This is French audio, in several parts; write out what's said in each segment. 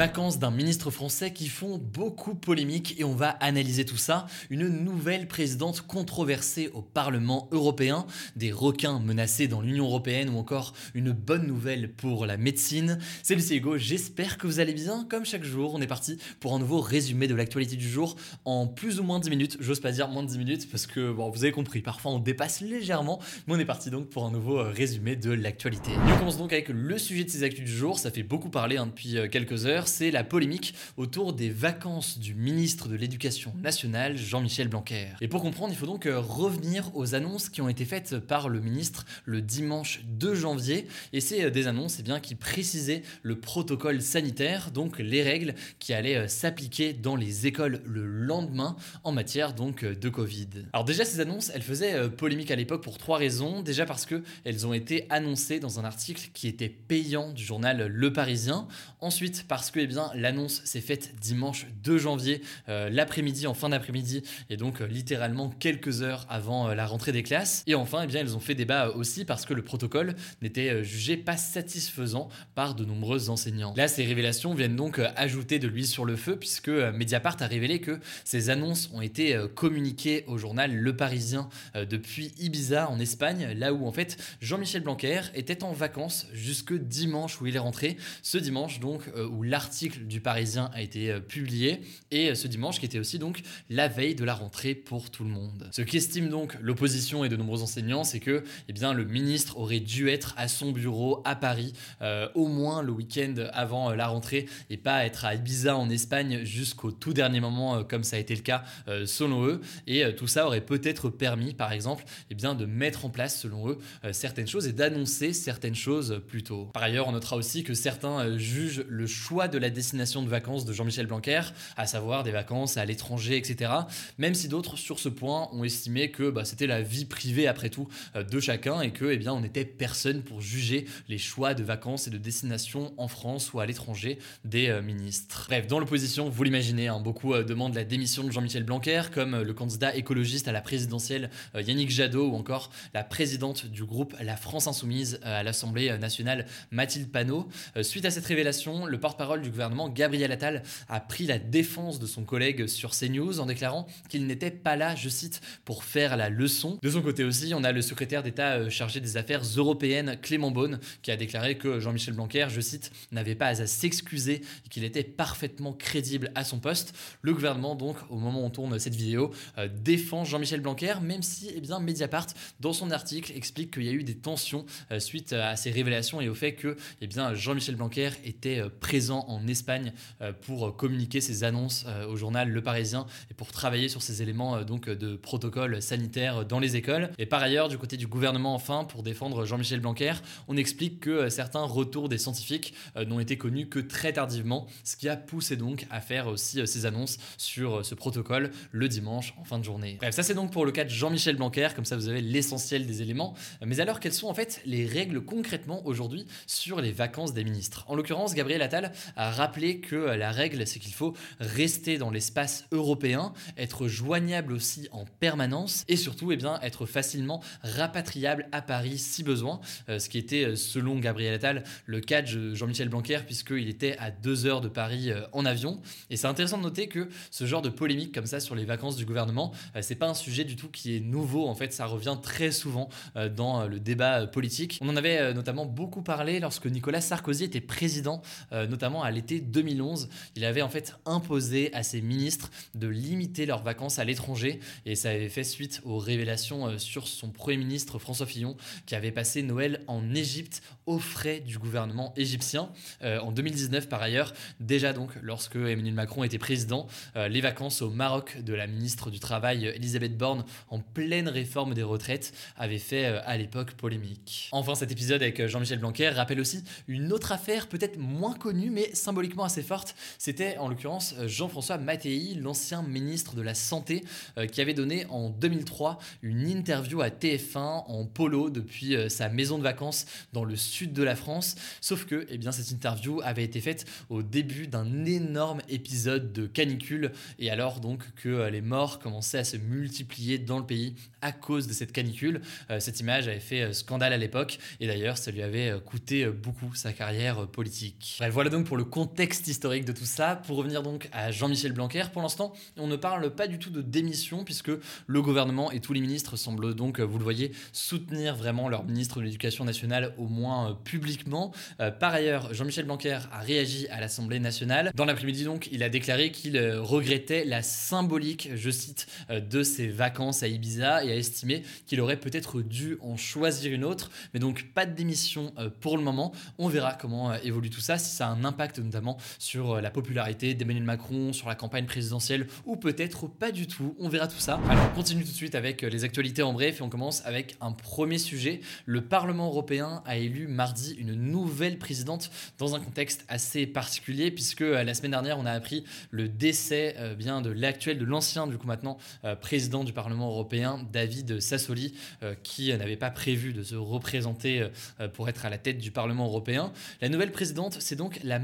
Vacances d'un ministre français qui font beaucoup polémique et on va analyser tout ça. Une nouvelle présidente controversée au Parlement européen, des requins menacés dans l'Union européenne ou encore une bonne nouvelle pour la médecine. C'est Lucie Hugo, j'espère que vous allez bien. Comme chaque jour, on est parti pour un nouveau résumé de l'actualité du jour en plus ou moins 10 minutes. J'ose pas dire moins de 10 minutes parce que, bon, vous avez compris, parfois on dépasse légèrement, mais on est parti donc pour un nouveau euh, résumé de l'actualité. On commence donc avec le sujet de ces actus du jour. Ça fait beaucoup parler hein, depuis euh, quelques heures c'est la polémique autour des vacances du ministre de l'Éducation nationale, Jean-Michel Blanquer. Et pour comprendre, il faut donc euh, revenir aux annonces qui ont été faites par le ministre le dimanche 2 janvier. Et c'est euh, des annonces eh bien, qui précisaient le protocole sanitaire, donc les règles qui allaient euh, s'appliquer dans les écoles le lendemain en matière donc de Covid. Alors déjà, ces annonces, elles faisaient polémique à l'époque pour trois raisons. Déjà parce que elles ont été annoncées dans un article qui était payant du journal Le Parisien. Ensuite, parce que eh bien, l'annonce s'est faite dimanche 2 janvier, euh, l'après-midi, en fin d'après-midi, et donc euh, littéralement quelques heures avant euh, la rentrée des classes. Et enfin, eh bien, ils ont fait débat aussi parce que le protocole n'était jugé pas satisfaisant par de nombreux enseignants. Là, ces révélations viennent donc ajouter de l'huile sur le feu puisque Mediapart a révélé que ces annonces ont été communiquées au journal Le Parisien depuis Ibiza en Espagne, là où en fait Jean-Michel Blanquer était en vacances jusque dimanche où il est rentré. Ce dimanche donc où l'article l'article du Parisien a été euh, publié et euh, ce dimanche qui était aussi donc la veille de la rentrée pour tout le monde. Ce qu'estime donc l'opposition et de nombreux enseignants, c'est que eh bien, le ministre aurait dû être à son bureau à Paris euh, au moins le week-end avant la rentrée et pas être à Ibiza en Espagne jusqu'au tout dernier moment comme ça a été le cas selon eux. Et tout ça aurait peut-être permis par exemple eh bien, de mettre en place selon eux certaines choses et d'annoncer certaines choses plus tôt. Par ailleurs, on notera aussi que certains jugent le choix de la destination de vacances de Jean-Michel Blanquer, à savoir des vacances à l'étranger, etc. Même si d'autres, sur ce point, ont estimé que bah, c'était la vie privée, après tout, euh, de chacun et que, eh bien, on n'était personne pour juger les choix de vacances et de destination en France ou à l'étranger des euh, ministres. Bref, dans l'opposition, vous l'imaginez, hein, beaucoup euh, demandent la démission de Jean-Michel Blanquer, comme le candidat écologiste à la présidentielle Yannick Jadot ou encore la présidente du groupe La France Insoumise à l'Assemblée nationale Mathilde Panot. suite à cette révélation, le porte-parole du gouvernement, Gabriel Attal, a pris la défense de son collègue sur CNews en déclarant qu'il n'était pas là, je cite, pour faire la leçon. De son côté aussi, on a le secrétaire d'État euh, chargé des affaires européennes, Clément Beaune, qui a déclaré que Jean-Michel Blanquer, je cite, n'avait pas à s'excuser et qu'il était parfaitement crédible à son poste. Le gouvernement, donc, au moment où on tourne cette vidéo, euh, défend Jean-Michel Blanquer, même si, eh bien, Mediapart, dans son article, explique qu'il y a eu des tensions euh, suite à ces révélations et au fait que, eh bien, Jean-Michel Blanquer était présent en Espagne euh, pour communiquer ses annonces euh, au journal Le Parisien et pour travailler sur ces éléments euh, donc de protocole sanitaire dans les écoles. Et par ailleurs, du côté du gouvernement, enfin, pour défendre Jean-Michel Blanquer, on explique que certains retours des scientifiques n'ont été connus que très tardivement, ce qui a poussé donc à faire aussi ces annonces sur ce protocole le dimanche en fin de journée. Bref, ça c'est donc pour le cas de Jean-Michel Blanquer, comme ça vous avez l'essentiel des éléments. Mais alors, quelles sont en fait les règles concrètement aujourd'hui sur les vacances des ministres? En l'occurrence, Gabriel Attal rappeler que euh, la règle, c'est qu'il faut rester dans l'espace européen, être joignable aussi en permanence et surtout eh bien, être facilement rapatriable à Paris si besoin, euh, ce qui était, euh, selon Gabriel Attal, le cas de Jean-Michel Blanquer, puisqu'il était à deux heures de Paris en avion. Et c'est intéressant de noter que ce genre de polémique comme ça sur les vacances du gouvernement, c'est pas un sujet du tout qui est nouveau. En fait, ça revient très souvent dans le débat politique. On en avait notamment beaucoup parlé lorsque Nicolas Sarkozy était président, notamment à l'été 2011, il avait en fait imposé à ses ministres de limiter leurs vacances à l'étranger et ça avait fait suite aux révélations euh, sur son Premier ministre François Fillon qui avait passé Noël en Égypte aux frais du gouvernement égyptien. Euh, en 2019 par ailleurs, déjà donc lorsque Emmanuel Macron était président, euh, les vacances au Maroc de la ministre du Travail Elisabeth Borne en pleine réforme des retraites avaient fait à l'époque polémique. Enfin cet épisode avec Jean-Michel Blanquer rappelle aussi une autre affaire peut-être moins connue mais symboliquement assez forte. C'était en l'occurrence Jean-François Mattei, l'ancien ministre de la Santé, qui avait donné en 2003 une interview à TF1 en polo depuis euh, sa maison de vacances dans le sud de la France. Sauf que eh bien, cette interview avait été faite au début d'un énorme épisode de canicule et alors donc que euh, les morts commençaient à se multiplier dans le pays à cause de cette canicule. Euh, cette image avait fait scandale à l'époque et d'ailleurs ça lui avait coûté beaucoup sa carrière politique. Voilà donc pour le contexte historique de tout ça. Pour revenir donc à Jean-Michel Blanquer, pour l'instant on ne parle pas du tout de démission puisque le gouvernement et tous les ministres semblent donc, vous le voyez, soutenir vraiment leur ministre de l'Éducation nationale au moins euh, publiquement. Euh, par ailleurs, Jean-Michel Blanquer a réagi à l'Assemblée nationale. Dans l'après-midi donc, il a déclaré qu'il euh, regrettait la symbolique, je cite, de ses vacances à Ibiza et a estimé qu'il aurait peut-être dû en choisir une autre. Mais donc pas de démission pour le moment. On verra comment évolue tout ça, si ça a un impact notamment sur la popularité d'Emmanuel Macron, sur la campagne présidentielle ou peut-être pas du tout. On verra tout ça. Alors on continue tout de suite avec les actualités en bref et on commence avec un premier sujet. Le Parlement européen a élu mardi une nouvelle présidente dans un contexte assez particulier puisque euh, la semaine dernière on a appris le décès euh, bien de l'actuel, de l'ancien du coup maintenant euh, président du Parlement européen, David Sassoli, qui n'avait pas prévu de se représenter pour être à la tête du Parlement européen. La nouvelle présidente, c'est donc la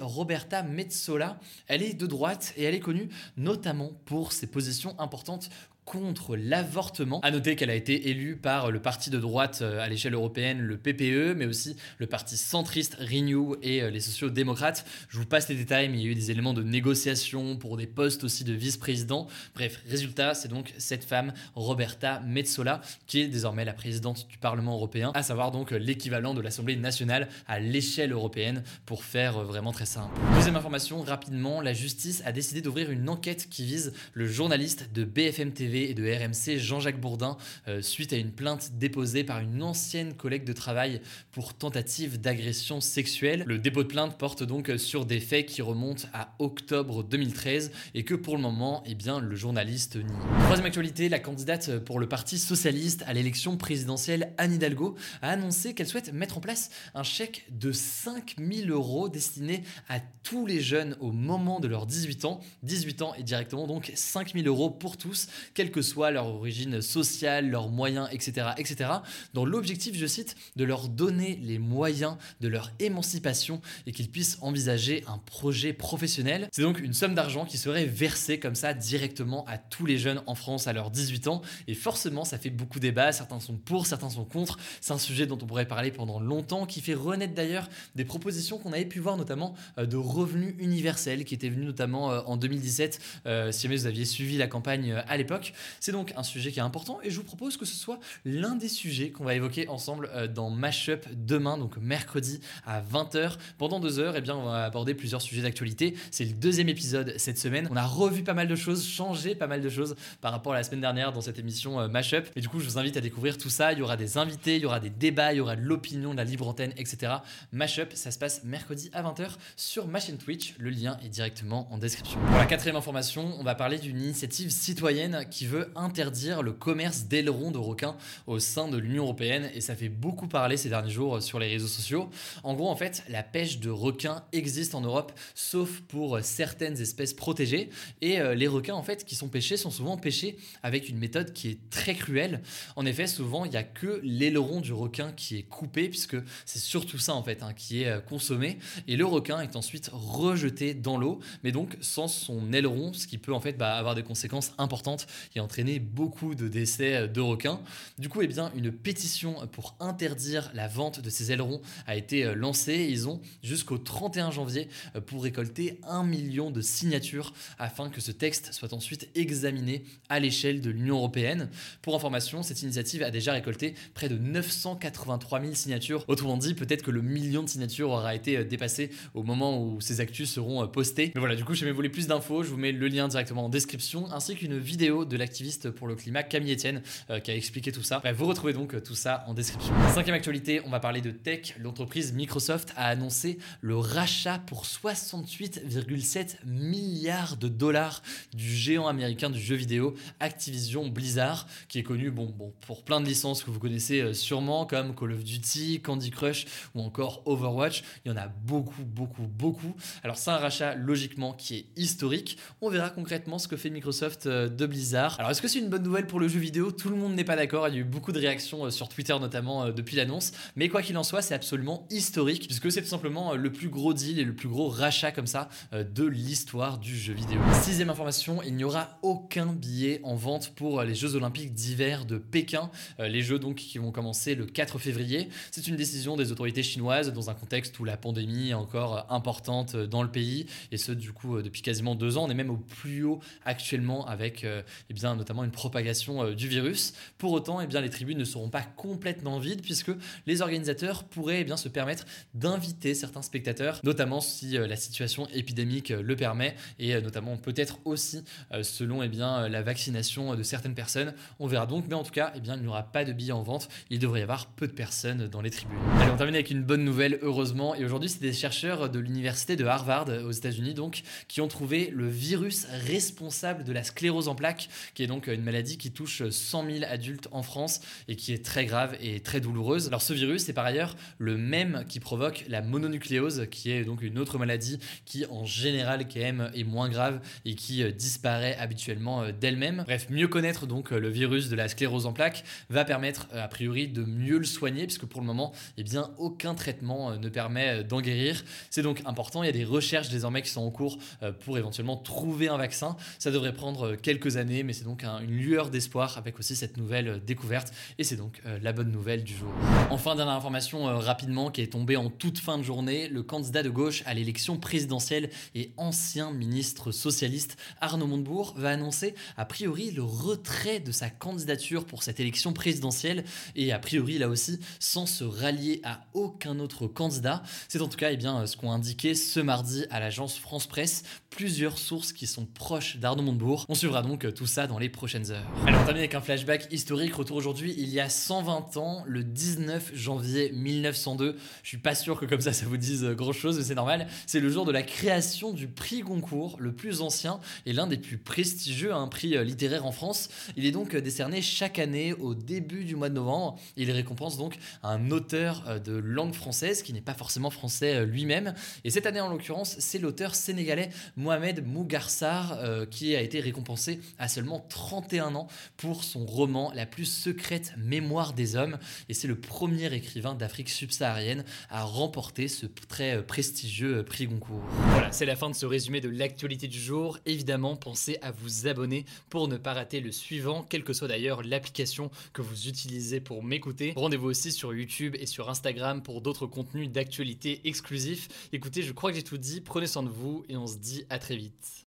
Roberta Metsola. Elle est de droite et elle est connue notamment pour ses positions importantes contre l'avortement. À noter qu'elle a été élue par le parti de droite euh, à l'échelle européenne, le PPE, mais aussi le parti centriste Renew et euh, les sociaux-démocrates. Je vous passe les détails, mais il y a eu des éléments de négociation pour des postes aussi de vice-président. Bref, résultat, c'est donc cette femme, Roberta Metsola, qui est désormais la présidente du Parlement européen, à savoir donc l'équivalent de l'Assemblée nationale à l'échelle européenne, pour faire euh, vraiment très simple. Deuxième information, rapidement, la justice a décidé d'ouvrir une enquête qui vise le journaliste de BFM TV et de RMC Jean-Jacques Bourdin euh, suite à une plainte déposée par une ancienne collègue de travail pour tentative d'agression sexuelle. Le dépôt de plainte porte donc sur des faits qui remontent à octobre 2013 et que pour le moment, eh bien, le journaliste nie. Troisième actualité, la candidate pour le Parti socialiste à l'élection présidentielle Anne Hidalgo a annoncé qu'elle souhaite mettre en place un chèque de 5000 euros destiné à tous les jeunes au moment de leurs 18 ans. 18 ans et directement donc 5000 euros pour tous, quelle que soit leur origine sociale, leurs moyens, etc., etc., dans l'objectif, je cite, de leur donner les moyens de leur émancipation et qu'ils puissent envisager un projet professionnel. C'est donc une somme d'argent qui serait versée comme ça directement à tous les jeunes en France à leurs 18 ans. Et forcément, ça fait beaucoup débat. Certains sont pour, certains sont contre. C'est un sujet dont on pourrait parler pendant longtemps, qui fait renaître d'ailleurs des propositions qu'on avait pu voir notamment euh, de revenus universels, qui étaient venus notamment euh, en 2017, euh, si jamais vous aviez suivi la campagne à l'époque. C'est donc un sujet qui est important et je vous propose que ce soit l'un des sujets qu'on va évoquer ensemble euh, dans Mashup demain, donc mercredi à 20h. Pendant deux heures, et eh bien, on va aborder plusieurs sujets d'actualité. C'est le deuxième épisode cette semaine. On a revu pas mal de choses, changé pas mal de choses par rapport à la semaine dernière dans cette émission euh, Mashup. Et du coup, je vous invite à découvrir tout ça. Il y aura des invités, il y aura des débats, il y aura de l'opinion, de la libre antenne, etc. Mashup, ça se passe mercredi à 20h sur ma chaîne Twitch. Le lien est directement en description. Pour la quatrième information, on va parler d'une initiative citoyenne qui veut interdire le commerce d'ailerons de requins au sein de l'Union européenne et ça fait beaucoup parler ces derniers jours sur les réseaux sociaux. En gros, en fait, la pêche de requins existe en Europe sauf pour certaines espèces protégées et euh, les requins en fait qui sont pêchés sont souvent pêchés avec une méthode qui est très cruelle. En effet, souvent, il n'y a que l'aileron du requin qui est coupé puisque c'est surtout ça en fait hein, qui est euh, consommé et le requin est ensuite rejeté dans l'eau mais donc sans son aileron ce qui peut en fait bah, avoir des conséquences importantes et entraîné beaucoup de décès de requins. Du coup, eh bien, une pétition pour interdire la vente de ces ailerons a été lancée. Ils ont jusqu'au 31 janvier pour récolter un million de signatures afin que ce texte soit ensuite examiné à l'échelle de l'Union européenne. Pour information, cette initiative a déjà récolté près de 983 000 signatures. Autrement dit, peut-être que le million de signatures aura été dépassé au moment où ces actus seront postés. Mais voilà, du coup, si vous voulez plus d'infos, je vous mets le lien directement en description, ainsi qu'une vidéo de l'activiste pour le climat Camille Etienne euh, qui a expliqué tout ça. vous retrouvez donc euh, tout ça en description. Cinquième actualité, on va parler de tech. L'entreprise Microsoft a annoncé le rachat pour 68,7 milliards de dollars du géant américain du jeu vidéo Activision Blizzard, qui est connu bon, bon, pour plein de licences que vous connaissez euh, sûrement, comme Call of Duty, Candy Crush ou encore Overwatch. Il y en a beaucoup, beaucoup, beaucoup. Alors c'est un rachat logiquement qui est historique. On verra concrètement ce que fait Microsoft de Blizzard. Alors est-ce que c'est une bonne nouvelle pour le jeu vidéo? Tout le monde n'est pas d'accord. Il y a eu beaucoup de réactions euh, sur Twitter notamment euh, depuis l'annonce. Mais quoi qu'il en soit, c'est absolument historique puisque c'est tout simplement le plus gros deal et le plus gros rachat comme ça de l'histoire du jeu vidéo. Sixième information, il n'y aura aucun billet en vente pour les Jeux Olympiques d'hiver de Pékin. Les Jeux donc qui vont commencer le 4 février. C'est une décision des autorités chinoises dans un contexte où la pandémie est encore importante dans le pays et ce du coup depuis quasiment deux ans. On est même au plus haut actuellement avec euh, bien, notamment une propagation euh, du virus. Pour autant, eh bien, les tribunes ne seront pas complètement vides puisque les organisateurs pourraient eh bien, se permettre d'inviter certains spectateurs, notamment si euh, la situation épidémique le permet et notamment peut-être aussi selon eh bien, la vaccination de certaines personnes. On verra donc, mais en tout cas, eh bien, il n'y aura pas de billets en vente. Il devrait y avoir peu de personnes dans les tribunes. Allez, on termine avec une bonne nouvelle, heureusement. Et aujourd'hui, c'est des chercheurs de l'université de Harvard aux États-Unis donc qui ont trouvé le virus responsable de la sclérose en plaques, qui est donc une maladie qui touche 100 000 adultes en France et qui est très grave et très douloureuse. Alors ce virus est par ailleurs le même qui provoque la mononucléose, qui est donc une autre maladie qui en général quand est moins grave et qui euh, disparaît habituellement euh, d'elle-même. Bref, mieux connaître donc euh, le virus de la sclérose en plaques va permettre a priori de mieux le soigner, puisque pour le moment, eh bien, aucun traitement ne permet d'en guérir. C'est donc important, il y a des recherches désormais qui sont en cours pour éventuellement trouver un vaccin. Ça devrait prendre quelques années, mais c'est donc une lueur d'espoir avec aussi cette nouvelle euh, découverte. Et c'est donc euh, la bonne nouvelle du jour. Enfin, dernière information rapidement qui est tombée en toute fin de journée. Le candidat de gauche à l'élection présidentielle et ancien ministre socialiste Arnaud Montebourg va annoncer a priori le retrait de sa candidature pour cette élection présidentielle et a priori là aussi sans se rallier à aucun autre candidat. C'est en tout cas eh bien, ce qu'ont indiqué ce mardi à l'agence France Presse plusieurs sources qui sont proches d'Arnaud Montebourg. On suivra donc euh, tout ça dans les prochaines heures. Alors on termine avec un flashback historique. Retour aujourd'hui, il y a 120 ans, le 19 janvier 1902. Je suis pas sûr que comme ça ça vous dise euh, grand chose, mais c'est normal. C'est le jour de la création du prix Goncourt, le plus ancien et l'un des plus prestigieux, un prix euh, littéraire en France. Il est donc décerné chaque année au début du mois de novembre. Il récompense donc un auteur de langue française qui n'est pas forcément français lui-même. Et cette année en l'occurrence, c'est l'auteur sénégalais Mohamed Mougarsar euh, qui a été récompensé à seulement 31 ans pour son roman La plus secrète mémoire des hommes. Et c'est le premier écrivain d'Afrique subsaharienne à remporter ce très euh, prestigieux euh, prix Goncourt. Voilà, c'est la fin de ce résumé de l'actualité du jour. Évidemment, pensez à vous abonner pour ne pas rater le suivant, quelle que soit d'ailleurs l'application que vous utilisez pour m'écouter. Rendez-vous aussi sur YouTube et sur Instagram pour d'autres contenus d'actualité exclusifs. Écoutez, je crois que j'ai tout dit. Prenez soin de vous et on se dit à très vite.